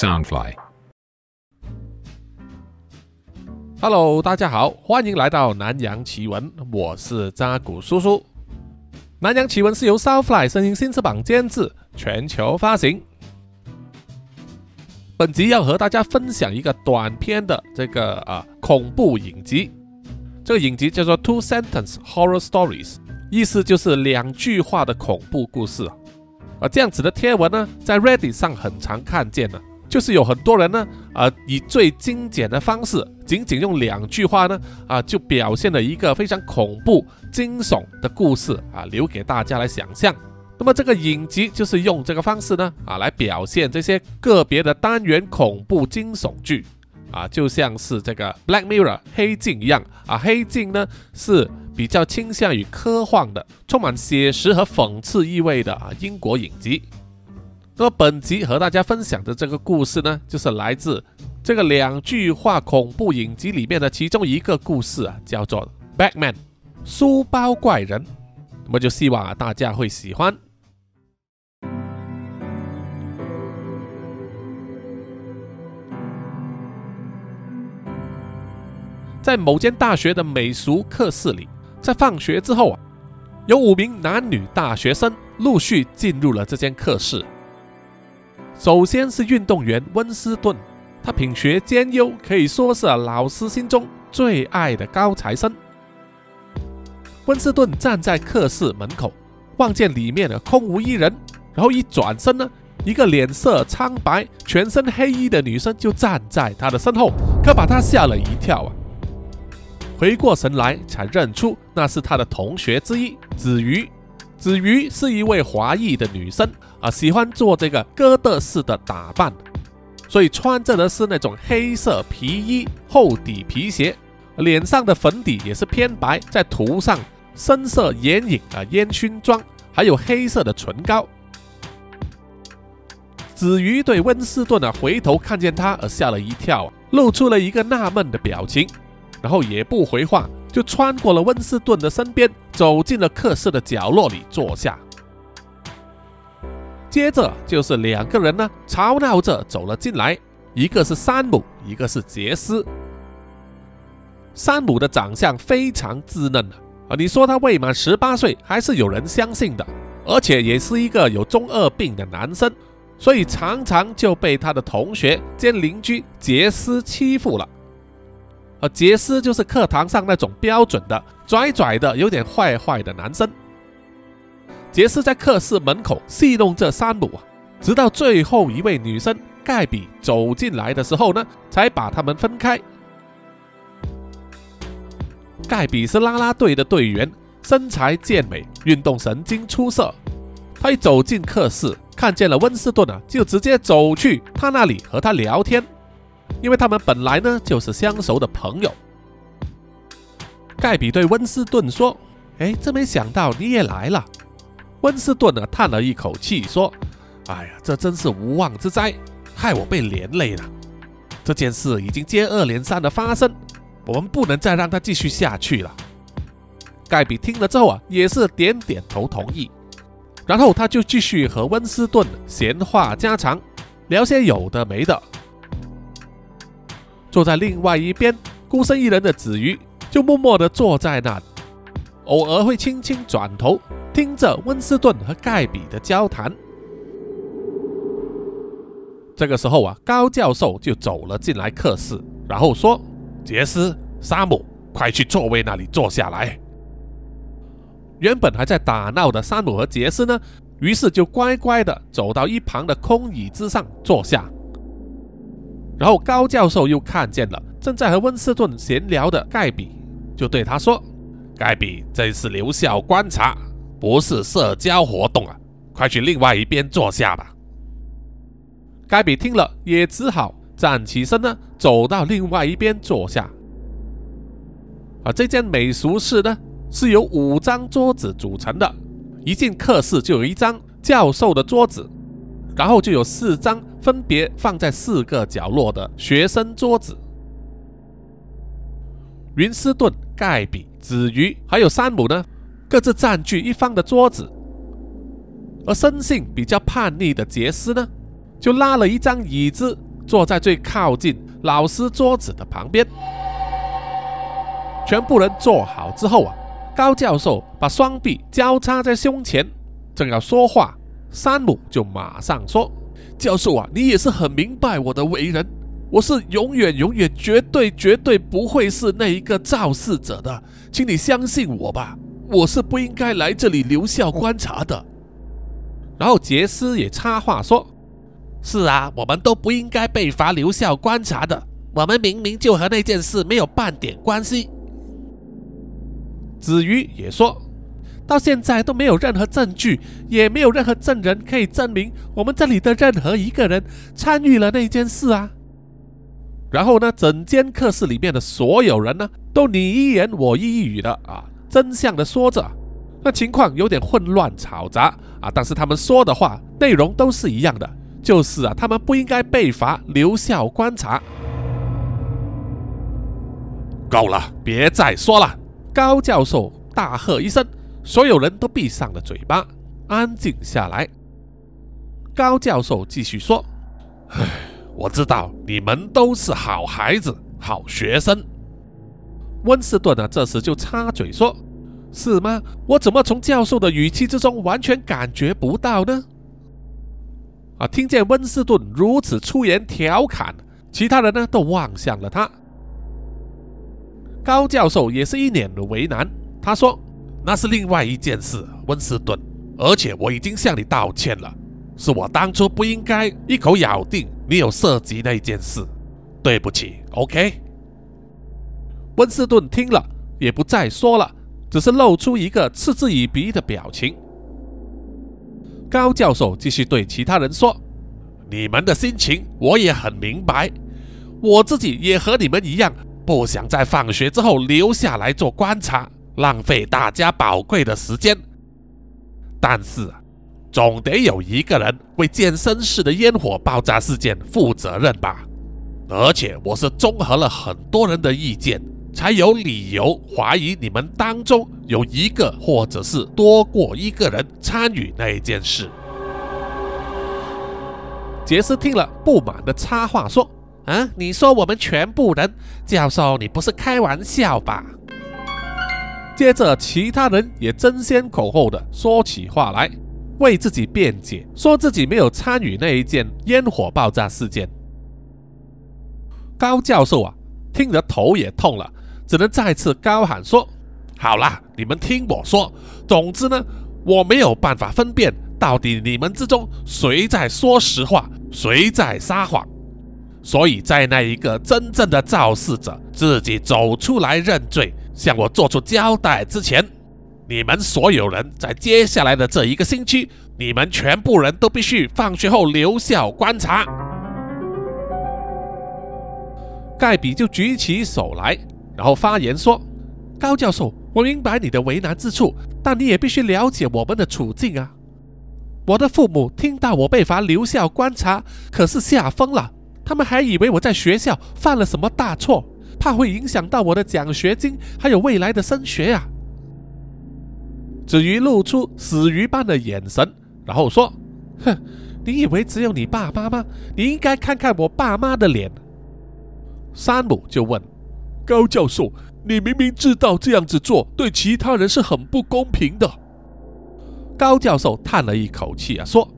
Soundfly。Hello，大家好，欢迎来到南洋奇闻，我是扎古叔叔。南洋奇闻是由 Soundfly 声音新翅膀监制，全球发行。本集要和大家分享一个短篇的这个啊恐怖影集，这个影集叫做 Two Sentence Horror Stories，意思就是两句话的恐怖故事啊。啊，这样子的贴文呢，在 Reddit 上很常看见的，就是有很多人呢，啊，以最精简的方式，仅仅用两句话呢，啊，就表现了一个非常恐怖、惊悚的故事啊，留给大家来想象。那么这个影集就是用这个方式呢，啊，来表现这些个别的单元恐怖惊悚剧，啊，就像是这个 Black Mirror 黑镜一样，啊，黑镜呢是比较倾向于科幻的，充满写实和讽刺意味的啊英国影集。那么本集和大家分享的这个故事呢，就是来自这个两句话恐怖影集里面的其中一个故事啊，叫做《Batman》书包怪人。那么就希望啊大家会喜欢。在某间大学的美术课室里，在放学之后啊，有五名男女大学生陆续进入了这间课室。首先是运动员温斯顿，他品学兼优，可以说是老师心中最爱的高材生。温斯顿站在课室门口，望见里面的空无一人，然后一转身呢，一个脸色苍白、全身黑衣的女生就站在他的身后，可把他吓了一跳啊！回过神来，才认出那是他的同学之一子瑜。子瑜是一位华裔的女生啊，喜欢做这个哥德式的打扮，所以穿着的是那种黑色皮衣、厚底皮鞋，脸上的粉底也是偏白，再涂上深色眼影啊、烟熏妆，还有黑色的唇膏。子瑜对温斯顿啊回头看见他而吓了一跳，露出了一个纳闷的表情。然后也不回话，就穿过了温斯顿的身边，走进了课室的角落里坐下。接着就是两个人呢，吵闹着走了进来，一个是山姆，一个是杰斯。山姆的长相非常稚嫩啊，啊，你说他未满十八岁，还是有人相信的，而且也是一个有中二病的男生，所以常常就被他的同学兼邻居杰斯欺负了。而杰斯就是课堂上那种标准的拽拽的、有点坏坏的男生。杰斯在课室门口戏弄着山姆，直到最后一位女生盖比走进来的时候呢，才把他们分开。盖比是啦啦队的队员，身材健美，运动神经出色。他一走进课室，看见了温斯顿啊，就直接走去他那里和他聊天。因为他们本来呢就是相熟的朋友。盖比对温斯顿说：“哎，真没想到你也来了。”温斯顿呢叹了一口气说：“哎呀，这真是无妄之灾，害我被连累了。这件事已经接二连三的发生，我们不能再让它继续下去了。”盖比听了之后啊，也是点点头同意。然后他就继续和温斯顿闲话家常，聊些有的没的。坐在另外一边孤身一人的子瑜就默默地坐在那里，偶尔会轻轻转头听着温斯顿和盖比的交谈。这个时候啊，高教授就走了进来课室，然后说：“杰斯、沙姆，快去座位那里坐下来。”原本还在打闹的山姆和杰斯呢，于是就乖乖地走到一旁的空椅子上坐下。然后高教授又看见了正在和温斯顿闲聊的盖比，就对他说：“盖比，这是留校观察，不是社交活动啊！快去另外一边坐下吧。”盖比听了也只好站起身呢，走到另外一边坐下。啊，这间美术室呢是由五张桌子组成的，一进课室就有一张教授的桌子。然后就有四张分别放在四个角落的学生桌子。云斯顿、盖比、子瑜还有山姆呢，各自占据一方的桌子。而生性比较叛逆的杰斯呢，就拉了一张椅子坐在最靠近老师桌子的旁边。全部人坐好之后啊，高教授把双臂交叉在胸前，正要说话，山姆就马上说：“教授啊，你也是很明白我的为人，我是永远、永远、绝对、绝对不会是那一个肇事者的，请你相信我吧，我是不应该来这里留校观察的。”然后杰斯也插话说：“是啊，我们都不应该被罚留校观察的，我们明明就和那件事没有半点关系。”子瑜也说，到现在都没有任何证据，也没有任何证人可以证明我们这里的任何一个人参与了那件事啊。然后呢，整间课室里面的所有人呢，都你一言我一语的啊，真相的说着，那情况有点混乱嘈杂啊，但是他们说的话内容都是一样的，就是啊，他们不应该被罚留校观察。够了，别再说了。高教授大喝一声，所有人都闭上了嘴巴，安静下来。高教授继续说：“唉，我知道你们都是好孩子、好学生。”温斯顿呢，这时就插嘴说：“是吗？我怎么从教授的语气之中完全感觉不到呢？”啊，听见温斯顿如此出言调侃，其他人呢都望向了他。高教授也是一脸的为难，他说：“那是另外一件事，温斯顿，而且我已经向你道歉了，是我当初不应该一口咬定你有涉及那件事，对不起。”OK。温斯顿听了也不再说了，只是露出一个嗤之以鼻的表情。高教授继续对其他人说：“你们的心情我也很明白，我自己也和你们一样。”不想在放学之后留下来做观察，浪费大家宝贵的时间。但是，总得有一个人为健身室的烟火爆炸事件负责任吧？而且，我是综合了很多人的意见，才有理由怀疑你们当中有一个或者是多过一个人参与那一件事。杰斯听了，不满的插话说。啊！你说我们全部人，教授，你不是开玩笑吧？接着，其他人也争先恐后的说起话来，为自己辩解，说自己没有参与那一件烟火爆炸事件。高教授啊，听得头也痛了，只能再次高喊说：“好啦，你们听我说，总之呢，我没有办法分辨到底你们之中谁在说实话，谁在撒谎。”所以在那一个真正的肇事者自己走出来认罪，向我做出交代之前，你们所有人在接下来的这一个星期，你们全部人都必须放学后留校观察。盖比就举起手来，然后发言说：“高教授，我明白你的为难之处，但你也必须了解我们的处境啊！我的父母听到我被罚留校观察，可是吓疯了。”他们还以为我在学校犯了什么大错，怕会影响到我的奖学金，还有未来的升学啊！子瑜露出死鱼般的眼神，然后说：“哼，你以为只有你爸妈吗？你应该看看我爸妈的脸。”山姆就问高教授：“你明明知道这样子做对其他人是很不公平的。”高教授叹了一口气啊，说：“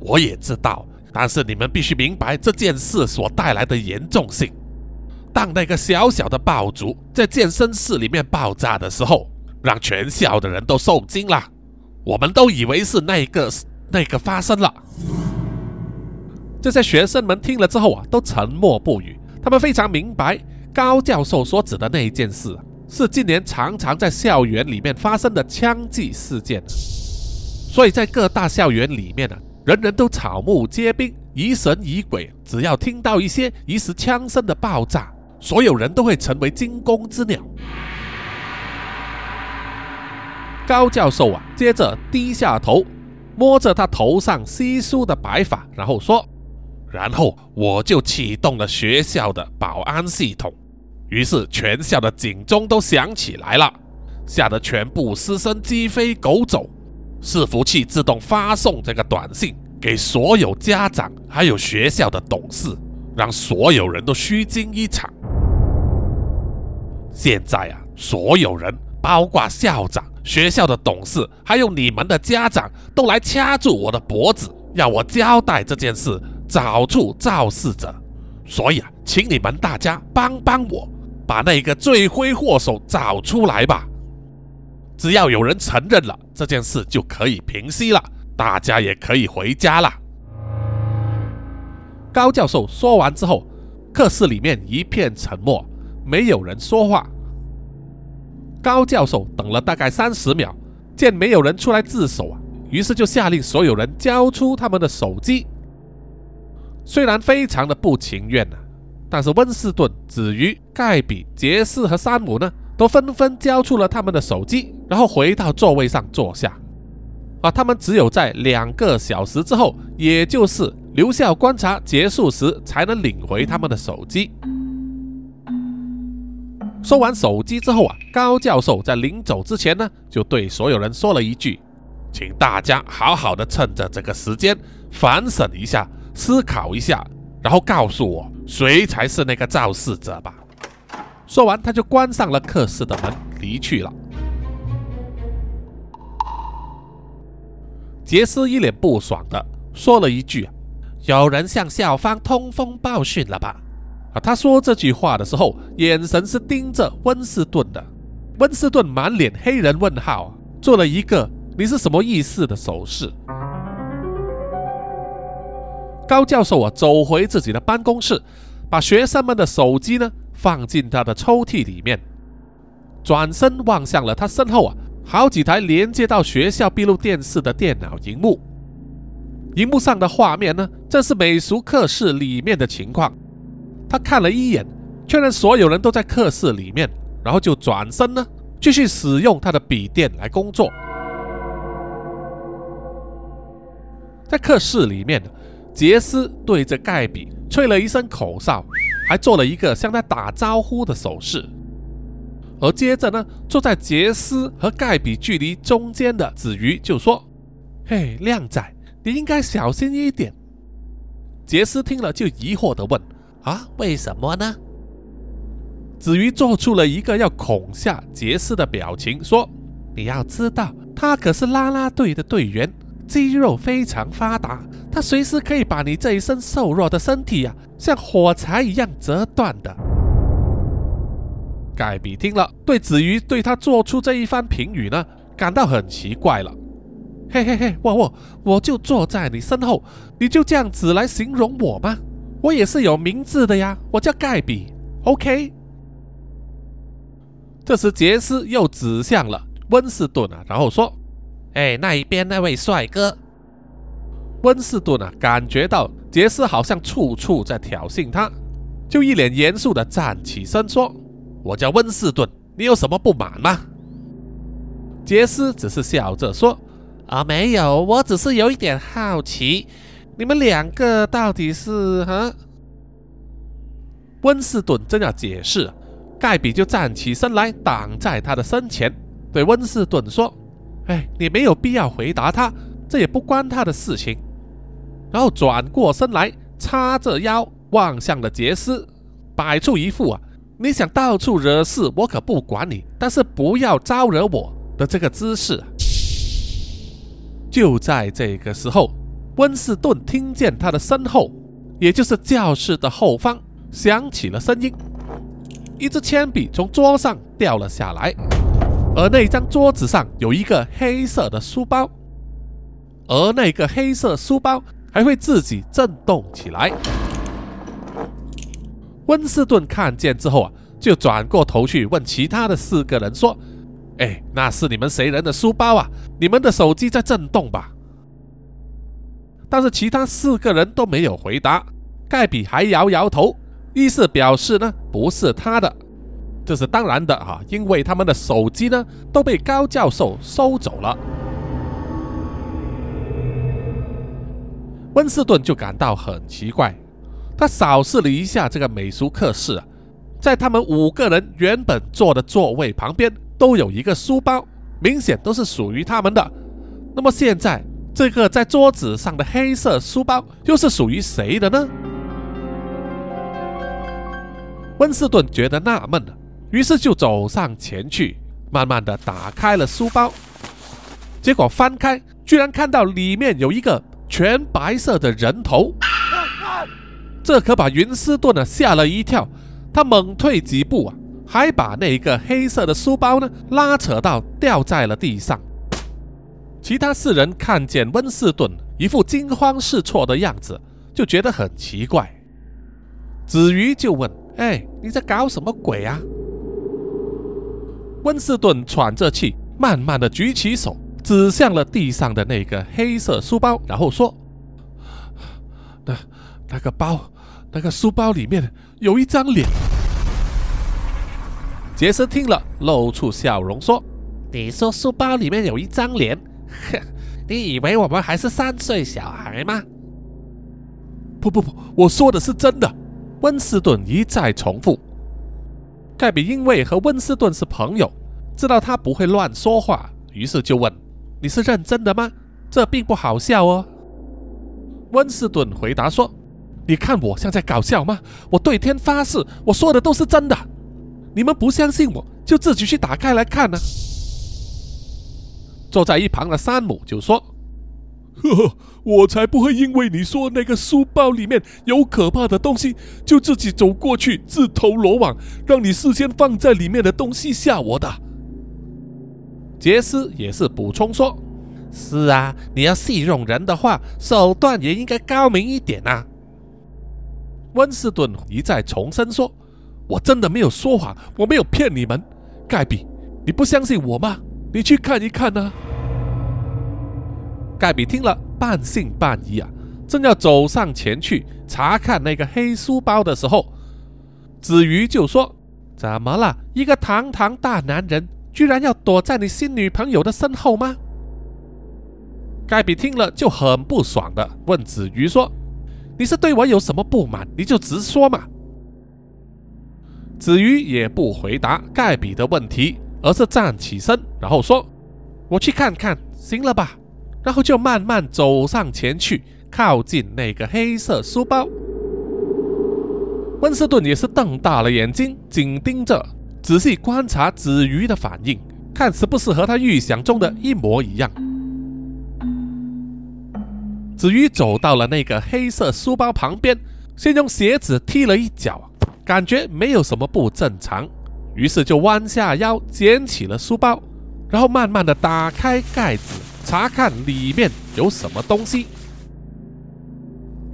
我也知道。”但是你们必须明白这件事所带来的严重性。当那个小小的爆竹在健身室里面爆炸的时候，让全校的人都受惊了。我们都以为是那个那个发生了。这些学生们听了之后啊，都沉默不语。他们非常明白高教授所指的那一件事，是近年常常在校园里面发生的枪击事件。所以在各大校园里面呢。人人都草木皆兵，疑神疑鬼。只要听到一些疑似枪声的爆炸，所有人都会成为惊弓之鸟。高教授啊，接着低下头，摸着他头上稀疏的白发，然后说：“然后我就启动了学校的保安系统，于是全校的警钟都响起来了，吓得全部师生鸡飞狗走。”伺服器自动发送这个短信给所有家长，还有学校的董事，让所有人都虚惊一场。现在啊，所有人，包括校长、学校的董事，还有你们的家长，都来掐住我的脖子，要我交代这件事，找出肇事者。所以啊，请你们大家帮帮我，把那个罪魁祸首找出来吧。只要有人承认了，这件事就可以平息了，大家也可以回家了。高教授说完之后，课室里面一片沉默。没有人说话。高教授等了大概三十秒，见没有人出来自首啊，于是就下令所有人交出他们的手机。虽然非常的不情愿啊，但是温斯顿、子瑜、盖比、杰斯和山姆呢，都纷纷交出了他们的手机，然后回到座位上坐下。啊，他们只有在两个小时之后，也就是留校观察结束时，才能领回他们的手机。收完手机之后啊，高教授在临走之前呢，就对所有人说了一句：“请大家好好的趁着这个时间反省一下，思考一下，然后告诉我谁才是那个肇事者吧。”说完，他就关上了课室的门，离去了。杰斯一脸不爽的说了一句：“有人向校方通风报讯了吧？”啊，他说这句话的时候，眼神是盯着温斯顿的。温斯顿满脸黑人问号，做了一个“你是什么意思”的手势。高教授啊，走回自己的办公室，把学生们的手机呢放进他的抽屉里面，转身望向了他身后啊，好几台连接到学校闭路电视的电脑荧幕，荧幕上的画面呢，正是美术课室里面的情况。他看了一眼，确认所有人都在课室里面，然后就转身呢，继续使用他的笔电来工作。在课室里面，杰斯对着盖比吹了一声口哨，还做了一个向他打招呼的手势。而接着呢，坐在杰斯和盖比距离中间的子瑜就说：“嘿，靓仔，你应该小心一点。”杰斯听了就疑惑的问。啊，为什么呢？子瑜做出了一个要恐吓杰斯的表情，说：“你要知道，他可是啦啦队的队员，肌肉非常发达，他随时可以把你这一身瘦弱的身体啊，像火柴一样折断的。”盖比听了，对子瑜对他做出这一番评语呢，感到很奇怪了。嘿嘿嘿，我我我就坐在你身后，你就这样子来形容我吗？我也是有名字的呀，我叫盖比。OK。这时杰斯又指向了温斯顿啊，然后说：“哎，那一边那位帅哥。”温斯顿啊，感觉到杰斯好像处处在挑衅他，就一脸严肃的站起身说：“我叫温斯顿，你有什么不满吗？”杰斯只是笑着说：“啊，没有，我只是有一点好奇。”你们两个到底是哈？温斯顿正要解释，盖比就站起身来挡在他的身前，对温斯顿说：“哎，你没有必要回答他，这也不关他的事情。”然后转过身来，叉着腰望向了杰斯，摆出一副啊，你想到处惹事，我可不管你，但是不要招惹我的这个姿势。就在这个时候。温斯顿听见他的身后，也就是教室的后方，响起了声音。一支铅笔从桌上掉了下来，而那张桌子上有一个黑色的书包，而那个黑色书包还会自己震动起来。温斯顿看见之后啊，就转过头去问其他的四个人说：“哎，那是你们谁人的书包啊？你们的手机在震动吧？”但是其他四个人都没有回答，盖比还摇摇头，意思表示呢不是他的，这是当然的哈，因为他们的手机呢都被高教授收走了。温斯顿就感到很奇怪，他扫视了一下这个美术课室，在他们五个人原本坐的座位旁边都有一个书包，明显都是属于他们的。那么现在。这个在桌子上的黑色书包又是属于谁的呢？温斯顿觉得纳闷了，于是就走上前去，慢慢的打开了书包。结果翻开，居然看到里面有一个全白色的人头，这可把云斯顿呢吓了一跳。他猛退几步啊，还把那个黑色的书包呢拉扯到掉在了地上。其他四人看见温斯顿一副惊慌失措的样子，就觉得很奇怪。子瑜就问：“哎，你在搞什么鬼啊？”温斯顿喘着气，慢慢的举起手，指向了地上的那个黑色书包，然后说：“那那个包，那个书包里面有一张脸。”杰斯听了，露出笑容说：“你说书包里面有一张脸？哼，你以为我们还是三岁小孩吗？”“不不不，我说的是真的。”温斯顿一再重复。盖比因为和温斯顿是朋友，知道他不会乱说话，于是就问：“你是认真的吗？这并不好笑哦。”温斯顿回答说：“你看我像在搞笑吗？我对天发誓，我说的都是真的。你们不相信我，就自己去打开来看呢。”坐在一旁的山姆就说。呵呵，我才不会因为你说那个书包里面有可怕的东西，就自己走过去自投罗网，让你事先放在里面的东西吓我的。杰斯也是补充说：“是啊，你要戏弄人的话，手段也应该高明一点啊。”温斯顿一再重申说：“我真的没有说谎，我没有骗你们。”盖比，你不相信我吗？你去看一看呢。盖比听了，半信半疑啊，正要走上前去查看那个黑书包的时候，子瑜就说：“怎么了？一个堂堂大男人，居然要躲在你新女朋友的身后吗？”盖比听了就很不爽的问子瑜说：“你是对我有什么不满？你就直说嘛。”子瑜也不回答盖比的问题，而是站起身，然后说：“我去看看，行了吧？”然后就慢慢走上前去，靠近那个黑色书包。温斯顿也是瞪大了眼睛，紧盯着，仔细观察子瑜的反应，看是不是和他预想中的一模一样。子瑜走到了那个黑色书包旁边，先用鞋子踢了一脚，感觉没有什么不正常，于是就弯下腰捡起了书包，然后慢慢的打开盖子。查看里面有什么东西。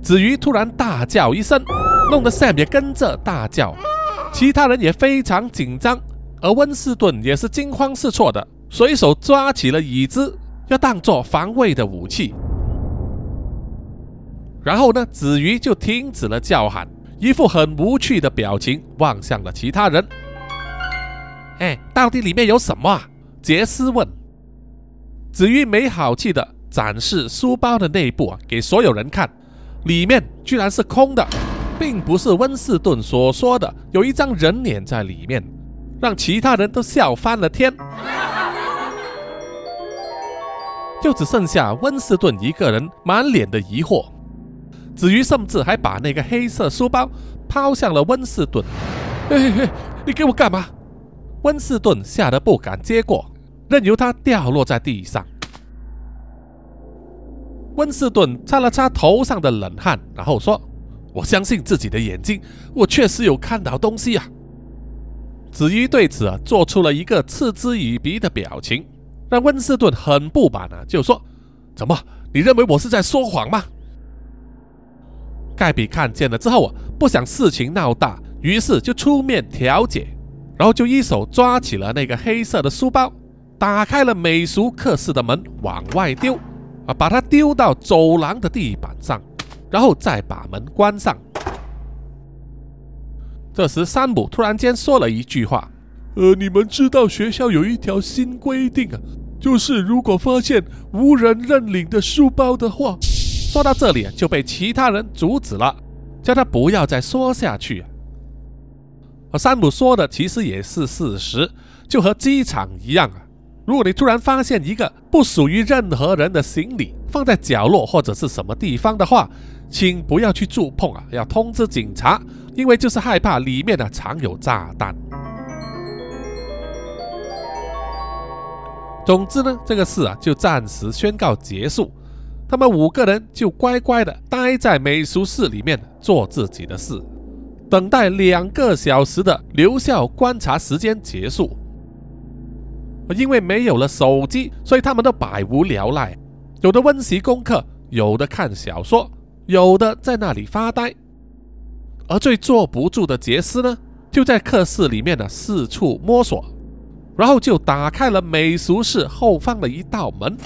子瑜突然大叫一声，弄得 Sam 也跟着大叫，其他人也非常紧张，而温斯顿也是惊慌失措的，随手抓起了椅子，要当做防卫的武器。然后呢，子瑜就停止了叫喊，一副很无趣的表情，望向了其他人。哎，到底里面有什么啊？杰斯问。子瑜没好气的展示书包的内部啊，给所有人看，里面居然是空的，并不是温斯顿所说的有一张人脸在里面，让其他人都笑翻了天。就只剩下温斯顿一个人满脸的疑惑。子瑜甚至还把那个黑色书包抛向了温斯顿。嘿嘿嘿，你给我干嘛？温斯顿吓得不敢接过。任由它掉落在地上。温斯顿擦了擦头上的冷汗，然后说：“我相信自己的眼睛，我确实有看到东西啊。”子瑜对此啊做出了一个嗤之以鼻的表情，让温斯顿很不满啊，就说：“怎么，你认为我是在说谎吗？”盖比看见了之后啊，不想事情闹大，于是就出面调解，然后就一手抓起了那个黑色的书包。打开了美术课室的门，往外丢，啊，把它丢到走廊的地板上，然后再把门关上。这时，山姆突然间说了一句话：“呃，你们知道学校有一条新规定啊，就是如果发现无人认领的书包的话。”说到这里，就被其他人阻止了，叫他不要再说下去。而山姆说的其实也是事实，就和机场一样啊。如果你突然发现一个不属于任何人的行李放在角落或者是什么地方的话，请不要去触碰啊，要通知警察，因为就是害怕里面呢藏有炸弹。总之呢，这个事啊就暂时宣告结束。他们五个人就乖乖的待在美术室里面做自己的事，等待两个小时的留校观察时间结束。因为没有了手机，所以他们都百无聊赖，有的温习功课，有的看小说，有的在那里发呆。而最坐不住的杰斯呢，就在课室里面呢四处摸索，然后就打开了美术室后方的一道门。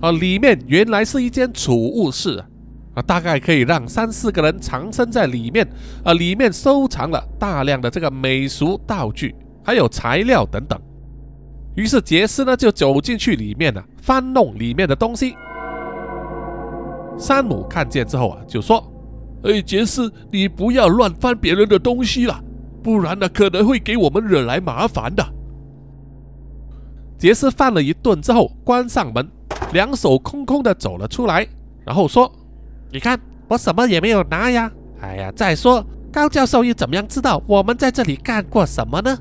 啊，里面原来是一间储物室啊，大概可以让三四个人藏身在里面。啊，里面收藏了大量的这个美术道具，还有材料等等。于是杰斯呢就走进去里面呢，翻弄里面的东西。山姆看见之后啊，就说：“哎，杰斯，你不要乱翻别人的东西了，不然呢可能会给我们惹来麻烦的。”杰斯翻了一顿之后，关上门。两手空空的走了出来，然后说：“你看，我什么也没有拿呀！哎呀，再说高教授又怎么样知道我们在这里干过什么呢？”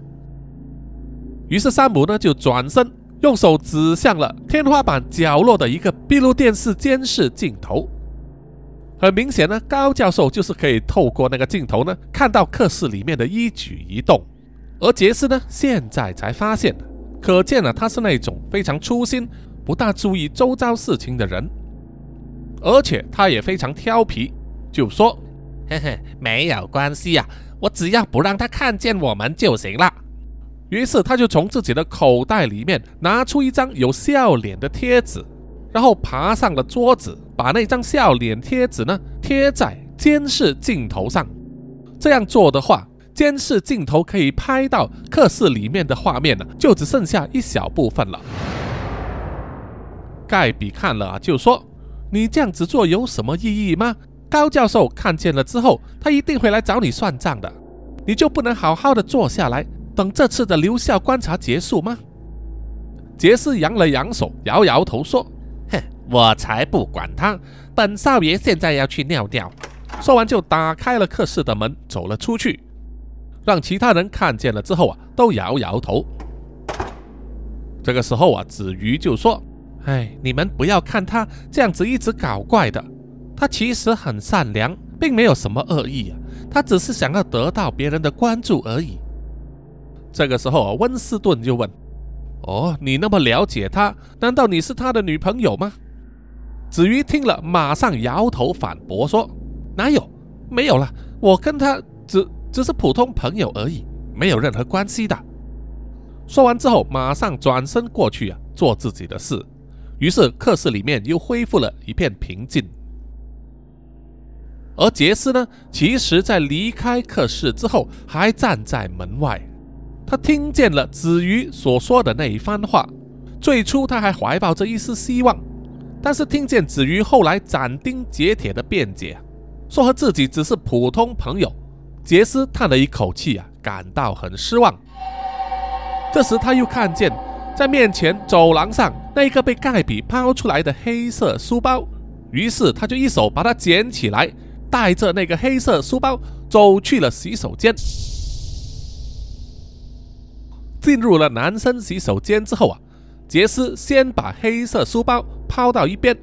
于是山姆呢就转身，用手指向了天花板角落的一个闭路电视监视镜头。很明显呢，高教授就是可以透过那个镜头呢看到课室里面的一举一动。而杰斯呢现在才发现，可见了他是那种非常粗心。不大注意周遭事情的人，而且他也非常调皮，就说：“ 嘿嘿，没有关系呀，我只要不让他看见我们就行了。”于是他就从自己的口袋里面拿出一张有笑脸的贴纸，然后爬上了桌子，把那张笑脸贴纸呢贴在监视镜头上。这样做的话，监视镜头可以拍到课室里面的画面呢，就只剩下一小部分了。盖比看了啊，就说：“你这样子做有什么意义吗？高教授看见了之后，他一定会来找你算账的。你就不能好好的坐下来，等这次的留校观察结束吗？”杰斯扬了扬手，摇摇头说：“哼，我才不管他！本少爷现在要去尿尿。”说完就打开了课室的门，走了出去，让其他人看见了之后啊，都摇摇头。这个时候啊，子瑜就说。哎，你们不要看他这样子一直搞怪的，他其实很善良，并没有什么恶意啊，他只是想要得到别人的关注而已。这个时候啊，温斯顿就问：“哦，你那么了解他，难道你是他的女朋友吗？”子瑜听了，马上摇头反驳说：“哪有，没有了，我跟他只只是普通朋友而已，没有任何关系的。”说完之后，马上转身过去啊，做自己的事。于是课室里面又恢复了一片平静，而杰斯呢，其实在离开课室之后，还站在门外。他听见了子瑜所说的那一番话。最初他还怀抱着一丝希望，但是听见子瑜后来斩钉截铁的辩解，说和自己只是普通朋友，杰斯叹了一口气啊，感到很失望。这时他又看见。在面前走廊上那个被盖比抛出来的黑色书包，于是他就一手把它捡起来，带着那个黑色书包走去了洗手间。进入了男生洗手间之后啊，杰斯先把黑色书包抛到一边，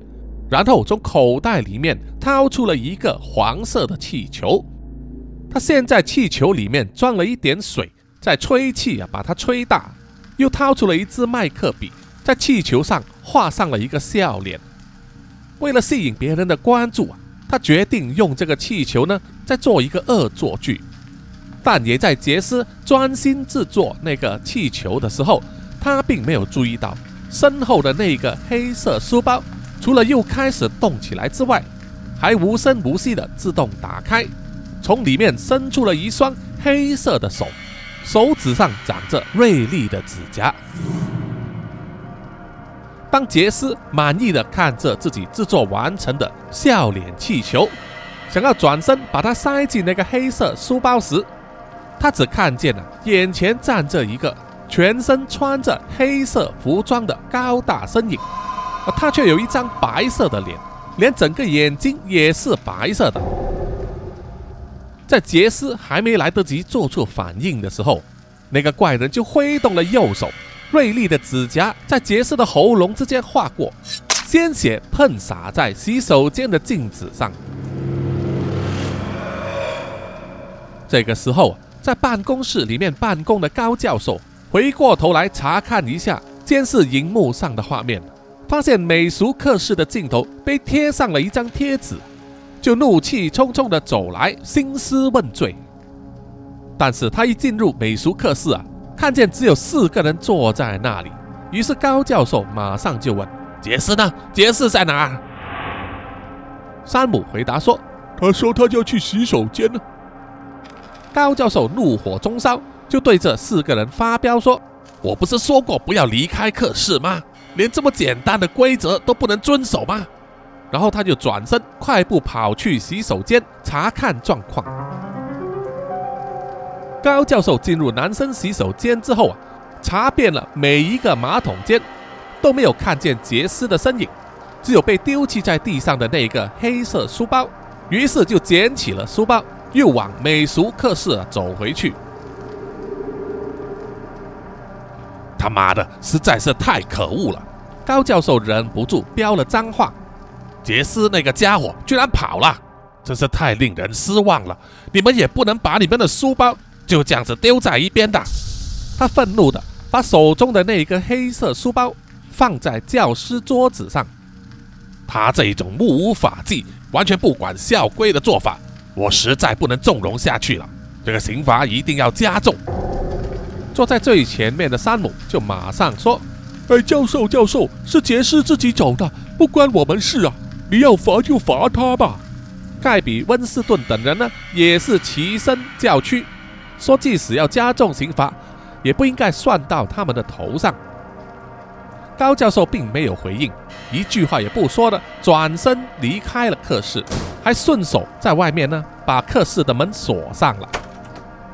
然后从口袋里面掏出了一个黄色的气球。他现在气球里面装了一点水，在吹气啊，把它吹大。又掏出了一支麦克笔，在气球上画上了一个笑脸。为了吸引别人的关注啊，他决定用这个气球呢，再做一个恶作剧。但也在杰斯专心制作那个气球的时候，他并没有注意到身后的那个黑色书包，除了又开始动起来之外，还无声无息的自动打开，从里面伸出了一双黑色的手。手指上长着锐利的指甲。当杰斯满意的看着自己制作完成的笑脸气球，想要转身把它塞进那个黑色书包时，他只看见了眼前站着一个全身穿着黑色服装的高大身影，而他却有一张白色的脸，连整个眼睛也是白色的。在杰斯还没来得及做出反应的时候，那个怪人就挥动了右手，锐利的指甲在杰斯的喉咙之间划过，鲜血喷洒在洗手间的镜子上。这个时候，在办公室里面办公的高教授回过头来查看一下监视荧幕上的画面，发现美术课室的镜头被贴上了一张贴纸。就怒气冲冲地走来兴师问罪，但是他一进入美术课室啊，看见只有四个人坐在那里，于是高教授马上就问：“杰斯呢？杰斯在哪？”山姆回答说：“他说他要去洗手间呢。”高教授怒火中烧，就对这四个人发飙说：“我不是说过不要离开课室吗？连这么简单的规则都不能遵守吗？”然后他就转身快步跑去洗手间查看状况。高教授进入男生洗手间之后啊，查遍了每一个马桶间，都没有看见杰斯的身影，只有被丢弃在地上的那个黑色书包。于是就捡起了书包，又往美术课室走回去。他妈的，实在是太可恶了！高教授忍不住飙了脏话。杰斯那个家伙居然跑了，真是太令人失望了！你们也不能把你们的书包就这样子丢在一边的。他愤怒的把手中的那个黑色书包放在教师桌子上。他这一种目无法纪、完全不管校规的做法，我实在不能纵容下去了。这个刑罚一定要加重。坐在最前面的山姆就马上说：“哎，教授，教授，是杰斯自己走的，不关我们事啊。”你要罚就罚他吧。盖比、温斯顿等人呢，也是齐声叫屈，说即使要加重刑罚，也不应该算到他们的头上。高教授并没有回应，一句话也不说的转身离开了课室，还顺手在外面呢把课室的门锁上了。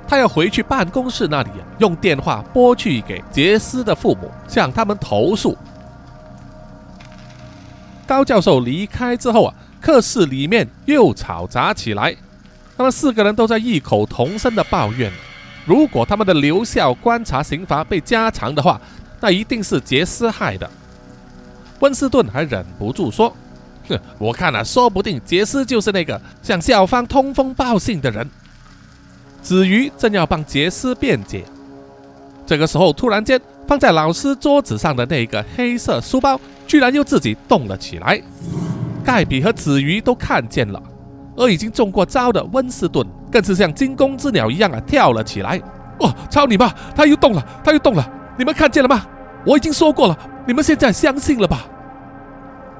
他要回去办公室那里，用电话拨去给杰斯的父母，向他们投诉。高教授离开之后啊，课室里面又吵杂起来。他们四个人都在异口同声的抱怨：如果他们的留校观察刑罚被加长的话，那一定是杰斯害的。温斯顿还忍不住说：“哼，我看啊，说不定杰斯就是那个向校方通风报信的人。”子瑜正要帮杰斯辩解，这个时候突然间，放在老师桌子上的那个黑色书包。居然又自己动了起来，盖比和子瑜都看见了，而已经中过招的温斯顿更是像惊弓之鸟一样啊跳了起来。哦，操你妈！他又动了，他又动了！你们看见了吗？我已经说过了，你们现在相信了吧？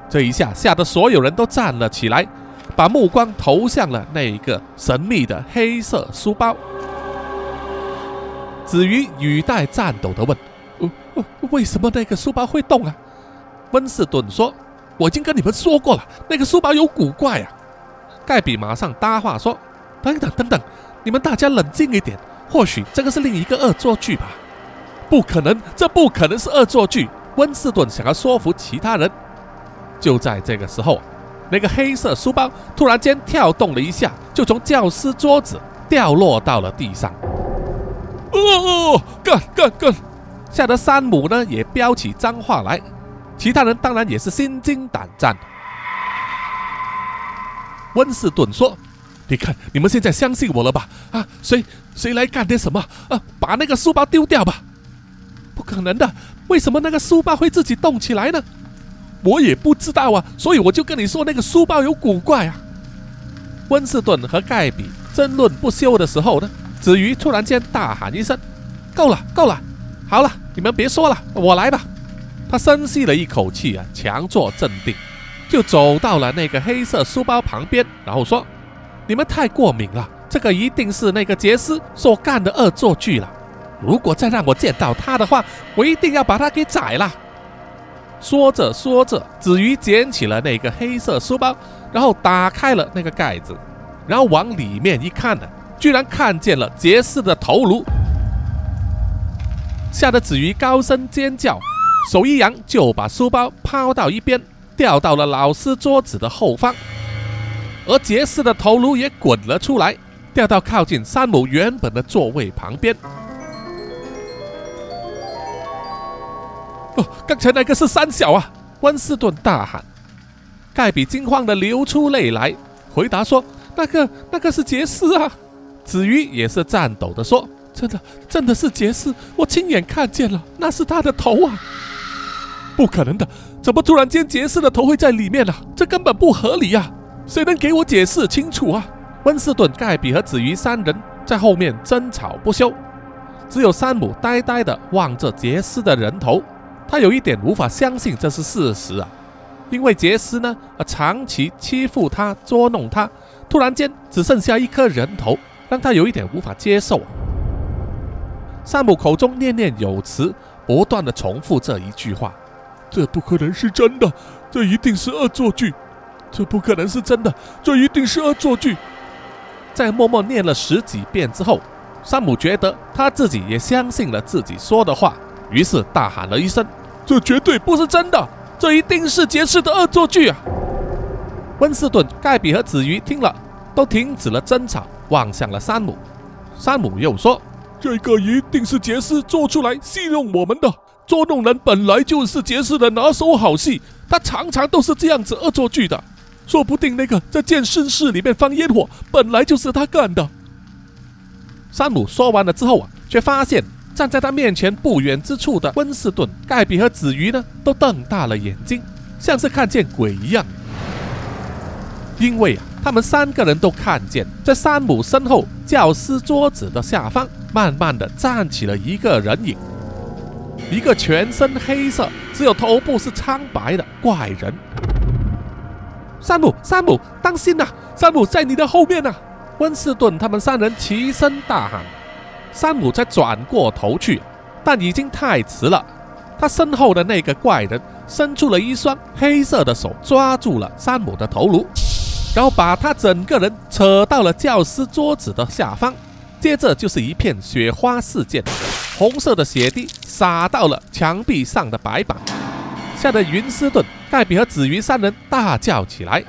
这一下吓得所有人都站了起来，把目光投向了那一个神秘的黑色书包。子瑜语带颤抖地问：“为为什么那个书包会动啊？”温斯顿说：“我已经跟你们说过了，那个书包有古怪啊。”盖比马上搭话说：“等等等等，你们大家冷静一点，或许这个是另一个恶作剧吧？不可能，这不可能是恶作剧。”温斯顿想要说服其他人。就在这个时候，那个黑色书包突然间跳动了一下，就从教师桌子掉落到了地上。哦，哦，干干干！吓得山姆呢也飙起脏话来。其他人当然也是心惊胆战。温斯顿说：“你看，你们现在相信我了吧？啊，谁谁来干点什么？啊，把那个书包丢掉吧！不可能的，为什么那个书包会自己动起来呢？我也不知道啊，所以我就跟你说，那个书包有古怪啊。”温斯顿和盖比争论不休的时候呢，子瑜突然间大喊一声：“够了，够了！好了，你们别说了，我来吧。”他深吸了一口气啊，强作镇定，就走到了那个黑色书包旁边，然后说：“你们太过敏了，这个一定是那个杰斯所干的恶作剧了。如果再让我见到他的话，我一定要把他给宰了。”说着说着，子瑜捡起了那个黑色书包，然后打开了那个盖子，然后往里面一看呢，居然看见了杰斯的头颅。吓得子瑜高声尖叫，手一扬就把书包抛到一边，掉到了老师桌子的后方，而杰斯的头颅也滚了出来，掉到靠近山姆原本的座位旁边。哦，刚才那个是三小啊！温斯顿大喊。盖比惊慌的流出泪来，回答说：“那个，那个是杰斯啊！”子瑜也是颤抖的说：“真的，真的是杰斯，我亲眼看见了，那是他的头啊！”不可能的，怎么突然间杰斯的头会在里面呢？这根本不合理呀！谁能给我解释清楚啊？温斯顿、盖比和子瑜三人在后面争吵不休，只有山姆呆呆的望着杰斯的人头。他有一点无法相信这是事实啊，因为杰斯呢，啊，长期欺负他、捉弄他，突然间只剩下一颗人头，让他有一点无法接受。山姆口中念念有词，不断的重复这一句话：“这不可能是真的，这一定是恶作剧，这不可能是真的，这一定是恶作剧。”在默默念了十几遍之后，山姆觉得他自己也相信了自己说的话。于是大喊了一声：“这绝对不是真的，这一定是杰斯的恶作剧啊！”温斯顿、盖比和子瑜听了，都停止了争吵，望向了山姆。山姆又说：“这个一定是杰斯做出来戏弄我们的，捉弄人本来就是杰斯的拿手好戏，他常常都是这样子恶作剧的。说不定那个在健身室里面放烟火，本来就是他干的。”山姆说完了之后啊，却发现。站在他面前不远之处的温斯顿、盖比和子瑜呢，都瞪大了眼睛，像是看见鬼一样。因为啊，他们三个人都看见，在山姆身后教师桌子的下方，慢慢的站起了一个人影，一个全身黑色，只有头部是苍白的怪人。山姆，山姆，当心呐！山姆在你的后面呐！温斯顿他们三人齐声大喊。山姆才转过头去，但已经太迟了。他身后的那个怪人伸出了一双黑色的手，抓住了山姆的头颅，然后把他整个人扯到了教师桌子的下方。接着就是一片雪花四溅，红色的血滴洒到了墙壁上的白板，吓得云斯顿、盖比和紫云三人大叫起来。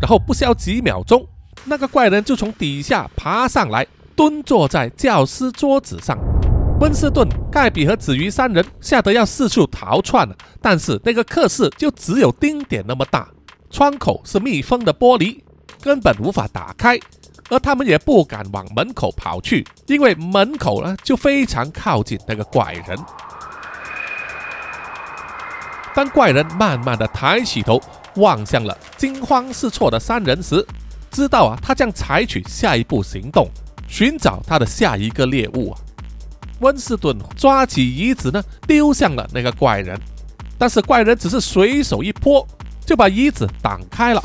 然后不消几秒钟，那个怪人就从底下爬上来。蹲坐在教师桌子上，温斯顿、盖比和子瑜三人吓得要四处逃窜。但是那个课室就只有丁点那么大，窗口是密封的玻璃，根本无法打开。而他们也不敢往门口跑去，因为门口呢就非常靠近那个怪人。当怪人慢慢的抬起头，望向了惊慌失措的三人时，知道啊，他将采取下一步行动。寻找他的下一个猎物啊！温斯顿抓起椅子呢，丢向了那个怪人，但是怪人只是随手一泼，就把椅子挡开了。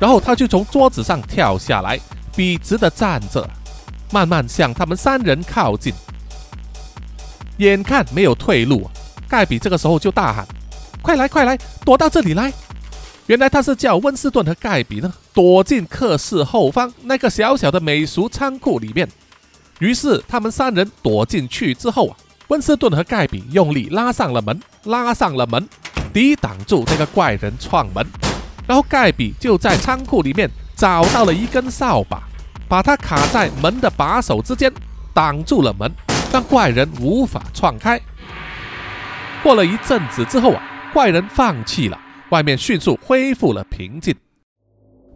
然后他就从桌子上跳下来，笔直的站着，慢慢向他们三人靠近。眼看没有退路，盖比这个时候就大喊：“快来，快来，躲到这里来！”原来他是叫温斯顿和盖比呢躲进课室后方那个小小的美术仓库里面。于是他们三人躲进去之后啊，温斯顿和盖比用力拉上了门，拉上了门，抵挡住那个怪人撞门。然后盖比就在仓库里面找到了一根扫把，把它卡在门的把手之间，挡住了门，让怪人无法撞开。过了一阵子之后啊，怪人放弃了。外面迅速恢复了平静，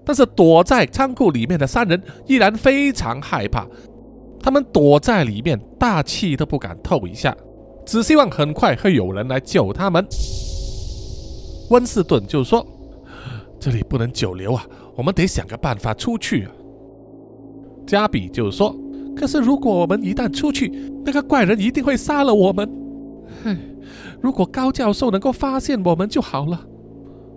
但是躲在仓库里面的三人依然非常害怕。他们躲在里面，大气都不敢透一下，只希望很快会有人来救他们。温斯顿就说：“这里不能久留啊，我们得想个办法出去啊。”加比就说：“可是如果我们一旦出去，那个怪人一定会杀了我们。唉，如果高教授能够发现我们就好了。”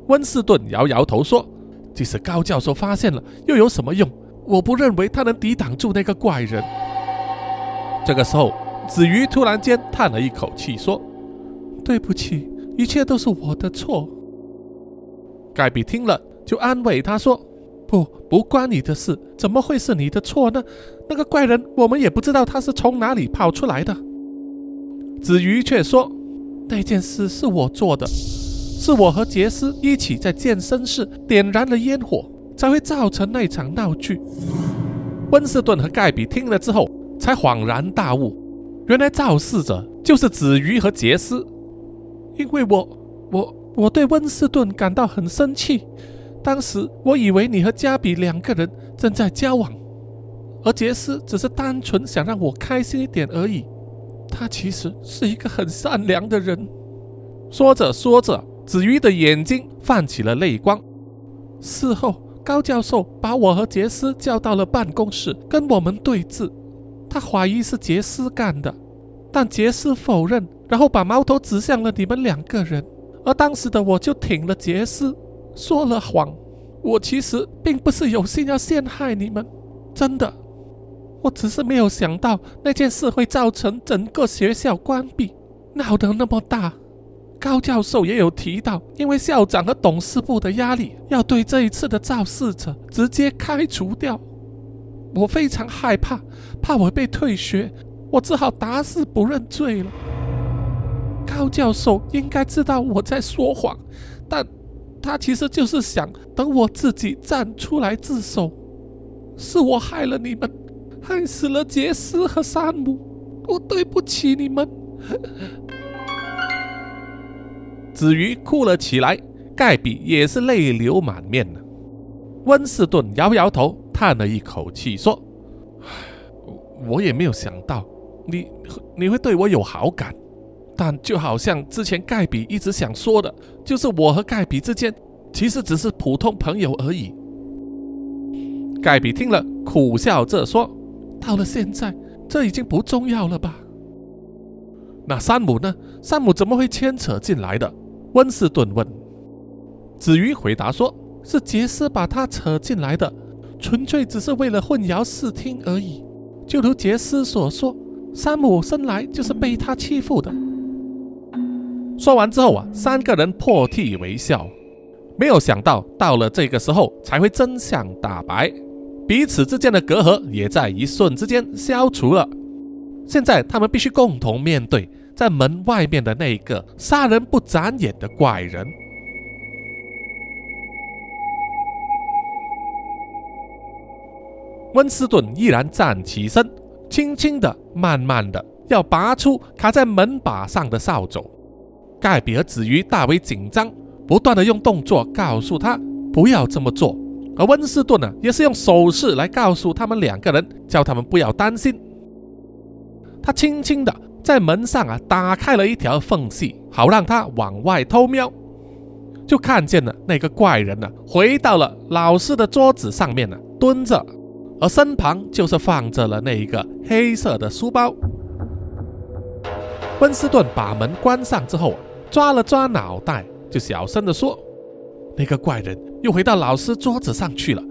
温斯顿摇摇头说：“即使高教授发现了，又有什么用？我不认为他能抵挡住那个怪人。”这个时候，子瑜突然间叹了一口气说：“对不起，一切都是我的错。”盖比听了，就安慰他说：“不，不关你的事，怎么会是你的错呢？那个怪人，我们也不知道他是从哪里跑出来的。”子瑜却说：“那件事是我做的，是我和杰斯一起在健身室点燃了烟火，才会造成那场闹剧。”温斯顿和盖比听了之后，才恍然大悟，原来肇事者就是子瑜和杰斯。因为我，我，我对温斯顿感到很生气。当时我以为你和加比两个人正在交往，而杰斯只是单纯想让我开心一点而已。他其实是一个很善良的人。说着说着，子瑜的眼睛泛起了泪光。事后，高教授把我和杰斯叫到了办公室，跟我们对峙。他怀疑是杰斯干的，但杰斯否认，然后把矛头指向了你们两个人。而当时的我就挺了杰斯。说了谎，我其实并不是有心要陷害你们，真的，我只是没有想到那件事会造成整个学校关闭，闹得那么大。高教授也有提到，因为校长和董事部的压力，要对这一次的肇事者直接开除掉。我非常害怕，怕我被退学，我只好打死不认罪了。高教授应该知道我在说谎，但。他其实就是想等我自己站出来自首，是我害了你们，害死了杰斯和山姆，我对不起你们。子瑜哭了起来，盖比也是泪流满面了。温斯顿摇摇头，叹了一口气说：“ 我也没有想到你你会对我有好感。”但就好像之前盖比一直想说的，就是我和盖比之间其实只是普通朋友而已。盖比听了，苦笑着说：“到了现在，这已经不重要了吧？”那山姆呢？山姆怎么会牵扯进来的？温斯顿问。子瑜回答说：“是杰斯把他扯进来的，纯粹只是为了混淆视听而已。就如杰斯所说，山姆生来就是被他欺负的。”说完之后啊，三个人破涕为笑。没有想到，到了这个时候才会真相大白，彼此之间的隔阂也在一瞬之间消除了。现在他们必须共同面对在门外面的那个杀人不眨眼的怪人。温斯顿依然站起身，轻轻的、慢慢的要拔出卡在门把上的扫帚。盖比和子瑜大为紧张，不断的用动作告诉他不要这么做，而温斯顿呢，也是用手势来告诉他们两个人，叫他们不要担心。他轻轻的在门上啊打开了一条缝隙，好让他往外偷瞄，就看见了那个怪人呢，回到了老师的桌子上面呢蹲着，而身旁就是放着了那一个黑色的书包。温斯顿把门关上之后，抓了抓脑袋，就小声地说：“那个怪人又回到老师桌子上去了。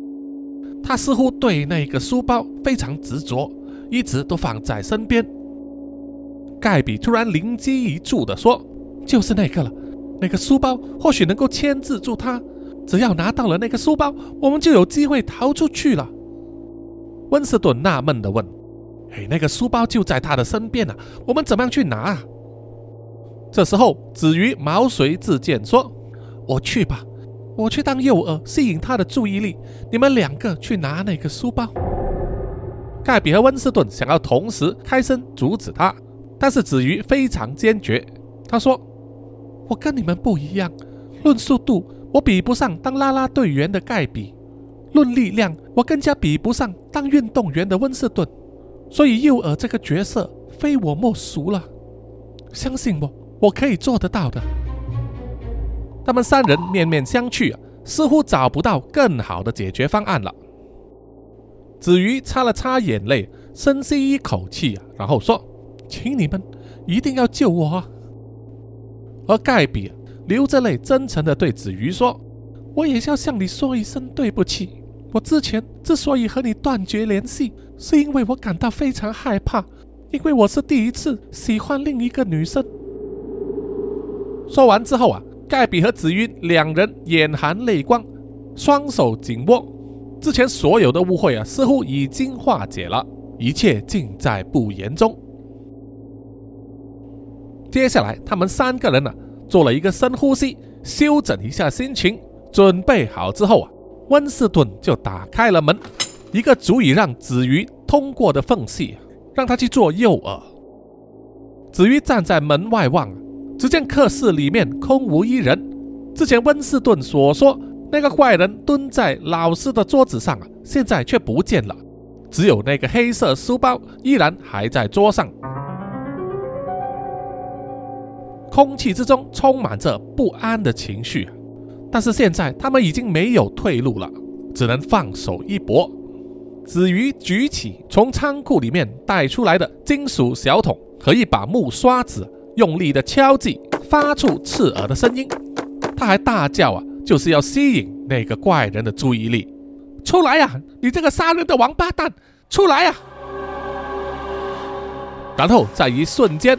他似乎对那个书包非常执着，一直都放在身边。”盖比突然灵机一触地说：“就是那个了，那个书包或许能够牵制住他。只要拿到了那个书包，我们就有机会逃出去了。”温斯顿纳闷地问。哎，那个书包就在他的身边呢，我们怎么样去拿？啊这时候，子瑜毛遂自荐说：“我去吧，我去当诱饵，吸引他的注意力。你们两个去拿那个书包。”盖比和温斯顿想要同时开声阻止他，但是子瑜非常坚决。他说：“我跟你们不一样，论速度，我比不上当啦啦队员的盖比；论力量，我更加比不上当运动员的温斯顿。”所以诱饵这个角色非我莫属了，相信我，我可以做得到的。他们三人面面相觑，似乎找不到更好的解决方案了。子瑜擦了擦眼泪，深吸一口气，然后说：“请你们一定要救我。”啊！”而盖比流着泪，真诚地对子瑜说：“我也要向你说一声对不起。”我之前之所以和你断绝联系，是因为我感到非常害怕，因为我是第一次喜欢另一个女生。说完之后啊，盖比和子瑜两人眼含泪光，双手紧握，之前所有的误会啊，似乎已经化解了，一切尽在不言中。接下来，他们三个人呢，做了一个深呼吸，休整一下心情，准备好之后啊，温斯顿就打开了门，一个足以让子瑜通过的缝隙，让他去做诱饵。子瑜站在门外望，只见客室里面空无一人。之前温斯顿所说那个怪人蹲在老师的桌子上啊，现在却不见了，只有那个黑色书包依然还在桌上。空气之中充满着不安的情绪，但是现在他们已经没有退路了，只能放手一搏。子瑜举起从仓库里面带出来的金属小桶和一把木刷子，用力的敲击，发出刺耳的声音。他还大叫啊，就是要吸引那个怪人的注意力。出来呀，你这个杀人的王八蛋，出来呀！然后在一瞬间。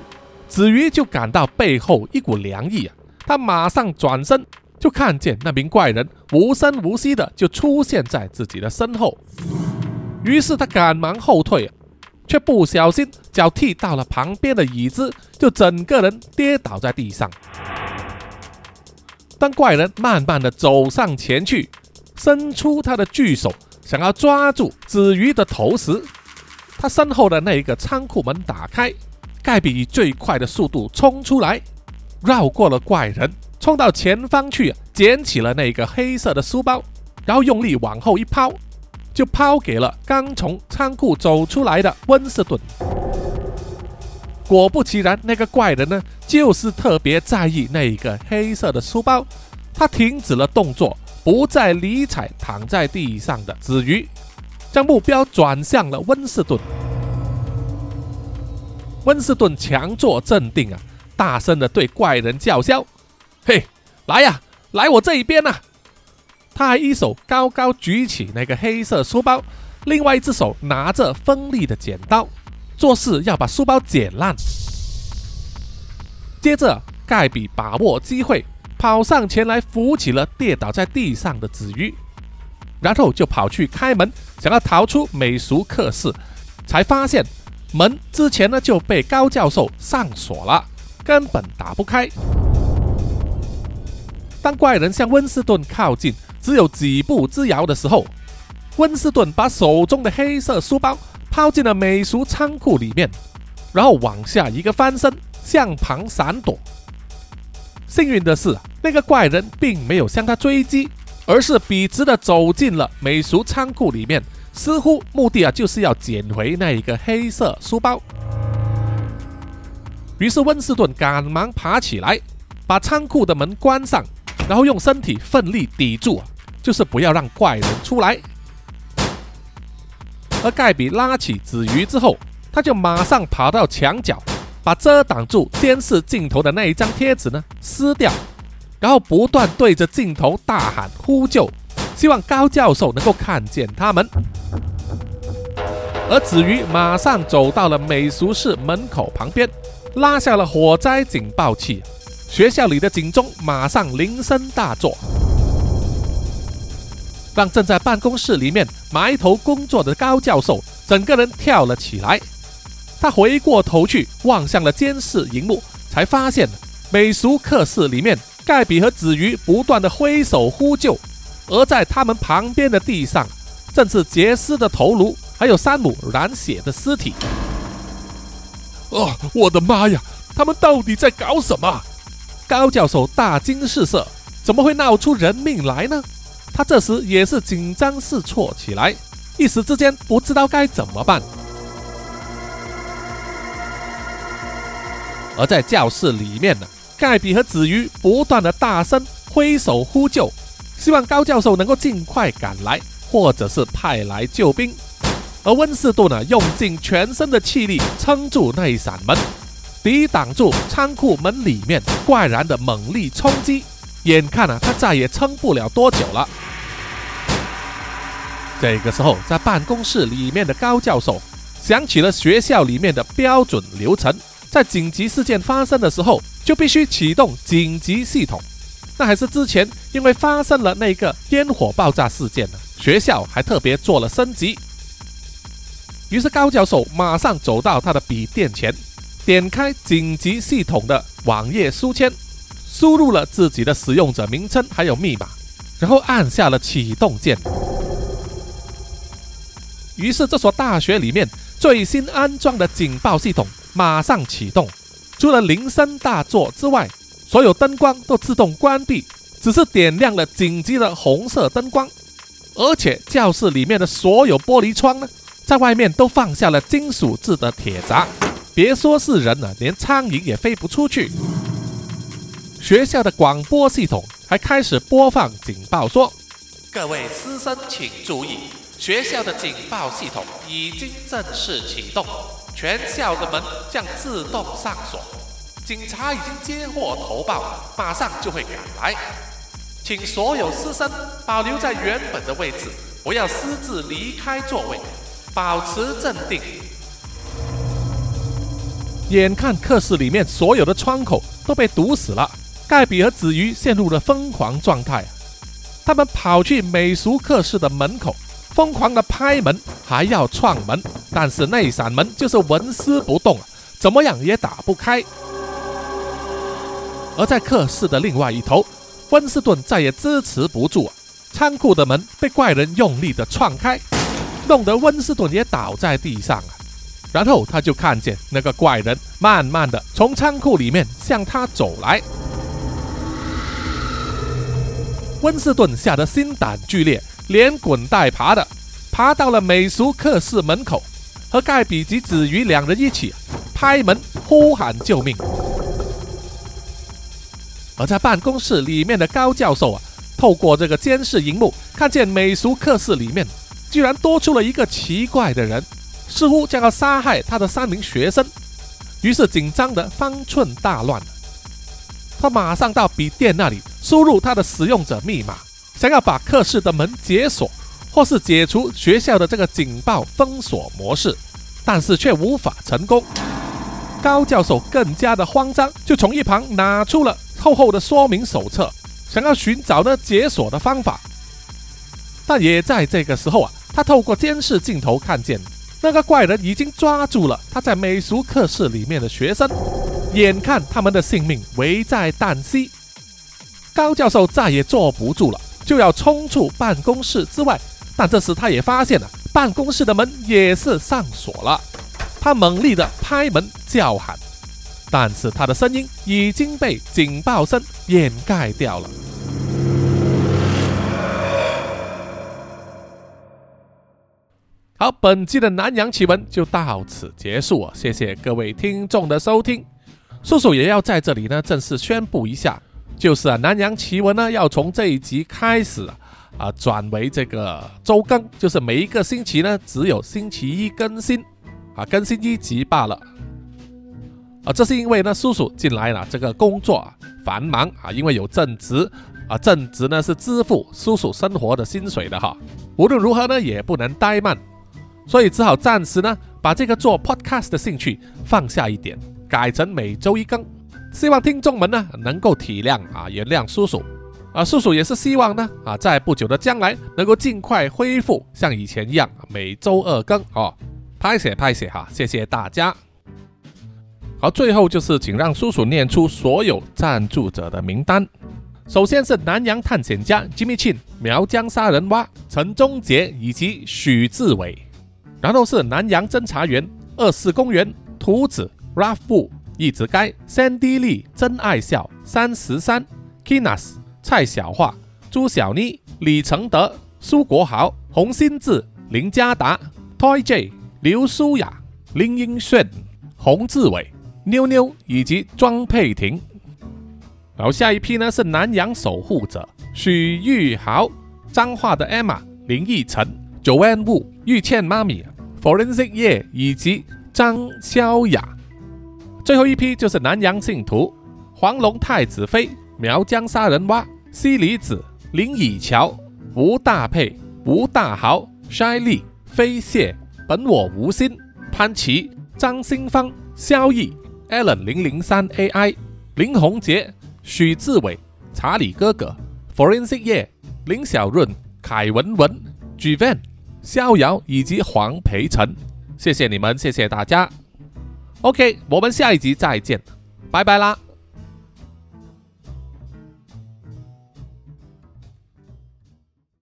子瑜就感到背后一股凉意啊！他马上转身，就看见那名怪人无声无息的就出现在自己的身后。于是他赶忙后退啊，却不小心脚踢到了旁边的椅子，就整个人跌倒在地上。当怪人慢慢的走上前去，伸出他的巨手想要抓住子瑜的头时，他身后的那一个仓库门打开。盖比以最快的速度冲出来，绕过了怪人，冲到前方去，捡起了那个黑色的书包，然后用力往后一抛，就抛给了刚从仓库走出来的温斯顿。果不其然，那个怪人呢，就是特别在意那一个黑色的书包，他停止了动作，不再理睬躺在地上的子鱼，将目标转向了温斯顿。温斯顿强作镇定啊，大声的对怪人叫嚣：“嘿，来呀，来我这一边呐！”他还一手高高举起那个黑色书包，另外一只手拿着锋利的剪刀，做事要把书包剪烂。接着，盖比把握机会跑上前来扶起了跌倒在地上的子瑜，然后就跑去开门，想要逃出美术课室，才发现。门之前呢就被高教授上锁了，根本打不开。当怪人向温斯顿靠近，只有几步之遥的时候，温斯顿把手中的黑色书包抛进了美术仓库里面，然后往下一个翻身，向旁闪躲。幸运的是，那个怪人并没有向他追击，而是笔直的走进了美术仓库里面。似乎目的啊就是要捡回那一个黑色书包。于是温斯顿赶忙爬起来，把仓库的门关上，然后用身体奋力抵住，就是不要让怪人出来。而盖比拉起子鱼之后，他就马上跑到墙角，把遮挡住监视镜头的那一张贴纸呢撕掉，然后不断对着镜头大喊呼救。希望高教授能够看见他们，而子瑜马上走到了美术室门口旁边，拉下了火灾警报器，学校里的警钟马上铃声大作，让正在办公室里面埋头工作的高教授整个人跳了起来。他回过头去望向了监视荧幕，才发现美术课室里面盖比和子瑜不断的挥手呼救。而在他们旁边的地上，正是杰斯的头颅，还有山姆染血的尸体。啊！我的妈呀！他们到底在搞什么？高教授大惊失色，怎么会闹出人命来呢？他这时也是紧张失措起来，一时之间不知道该怎么办。而在教室里面呢，盖比和子瑜不断的大声挥手呼救。希望高教授能够尽快赶来，或者是派来救兵。而温斯顿呢，用尽全身的气力撑住那一扇门，抵挡住仓库门里面怪然的猛力冲击。眼看啊，他再也撑不了多久了。这个时候，在办公室里面的高教授想起了学校里面的标准流程，在紧急事件发生的时候，就必须启动紧急系统。那还是之前因为发生了那个烟火爆炸事件呢，学校还特别做了升级。于是高教授马上走到他的笔电前，点开紧急系统的网页书签，输入了自己的使用者名称还有密码，然后按下了启动键。于是，这所大学里面最新安装的警报系统马上启动，除了铃声大作之外，所有灯光都自动关闭，只是点亮了紧急的红色灯光。而且，教室里面的所有玻璃窗呢，在外面都放下了金属制的铁闸。别说是人了，连苍蝇也飞不出去。学校的广播系统还开始播放警报，说：“各位师生请注意，学校的警报系统已经正式启动，全校的门将自动上锁。警察已经接获投报，马上就会赶来，请所有师生保留在原本的位置，不要私自离开座位，保持镇定。”眼看课室里面所有的窗口都被堵死了，盖比和子瑜陷入了疯狂状态。他们跑去美术课室的门口，疯狂的拍门，还要撞门，但是那扇门就是纹丝不动，怎么样也打不开。而在课室的另外一头，温斯顿再也支持不住了，仓库的门被怪人用力的撞开，弄得温斯顿也倒在地上啊。然后他就看见那个怪人慢慢的从仓库里面向他走来，温斯顿吓得心胆俱裂，连滚带爬的爬到了美术课室门口，和盖比及子瑜两人一起拍门呼喊救命。而在办公室里面的高教授啊，透过这个监视荧幕，看见美术课室里面居然多出了一个奇怪的人。似乎将要杀害他的三名学生，于是紧张的方寸大乱。他马上到笔电那里输入他的使用者密码，想要把课室的门解锁，或是解除学校的这个警报封锁模式，但是却无法成功。高教授更加的慌张，就从一旁拿出了厚厚的说明手册，想要寻找呢解锁的方法。但也在这个时候啊，他透过监视镜头看见。那个怪人已经抓住了他在美术课室里面的学生，眼看他们的性命危在旦夕，高教授再也坐不住了，就要冲出办公室之外。但这时他也发现了办公室的门也是上锁了，他猛力的拍门叫喊，但是他的声音已经被警报声掩盖掉了。好，本期的南洋奇闻就到此结束啊！谢谢各位听众的收听。叔叔也要在这里呢正式宣布一下，就是啊，南洋奇闻呢要从这一集开始啊转为这个周更，就是每一个星期呢只有星期一更新啊，更新一集罢了。啊，这是因为呢叔叔近来呢，这个工作啊繁忙啊，因为有正职啊，正职呢是支付叔叔生活的薪水的哈。无论如何呢也不能怠慢。所以只好暂时呢，把这个做 podcast 的兴趣放下一点，改成每周一更。希望听众们呢能够体谅啊，原谅叔叔。啊，叔叔也是希望呢啊，在不久的将来能够尽快恢复像以前一样每周二更哦。拍写拍写哈，谢谢大家。好，最后就是请让叔叔念出所有赞助者的名单。首先是南洋探险家 Jimmy Chin、苗疆杀人蛙陈忠杰以及许志伟。然后是南洋侦查员、二四公园、图子、Ralph 布、一直该、Sandy 丽、真爱笑、三十三、Kinas、蔡小桦、朱小妮、李承德、苏国豪、洪新志、林家达、Toy J、刘舒雅、林英炫、洪志伟、妞妞以及庄佩婷。然后下一批呢是南洋守护者许玉豪、彰化的 Emma、林奕晨、Joanne Wu、玉倩妈咪。Forensic 叶以及张潇雅，最后一批就是南洋信徒黄龙太子妃、苗疆杀人蛙、西里子、林以乔、吴大佩、吴大豪、筛利、飞蟹、本我无心、潘琪、张新芳、萧毅、Allen 零零三 AI、林宏杰、许志伟、查理哥哥、Forensic 叶、林小润、凯文文、Gvan。逍遥以及黄培成，谢谢你们，谢谢大家。OK，我们下一集再见，拜拜啦。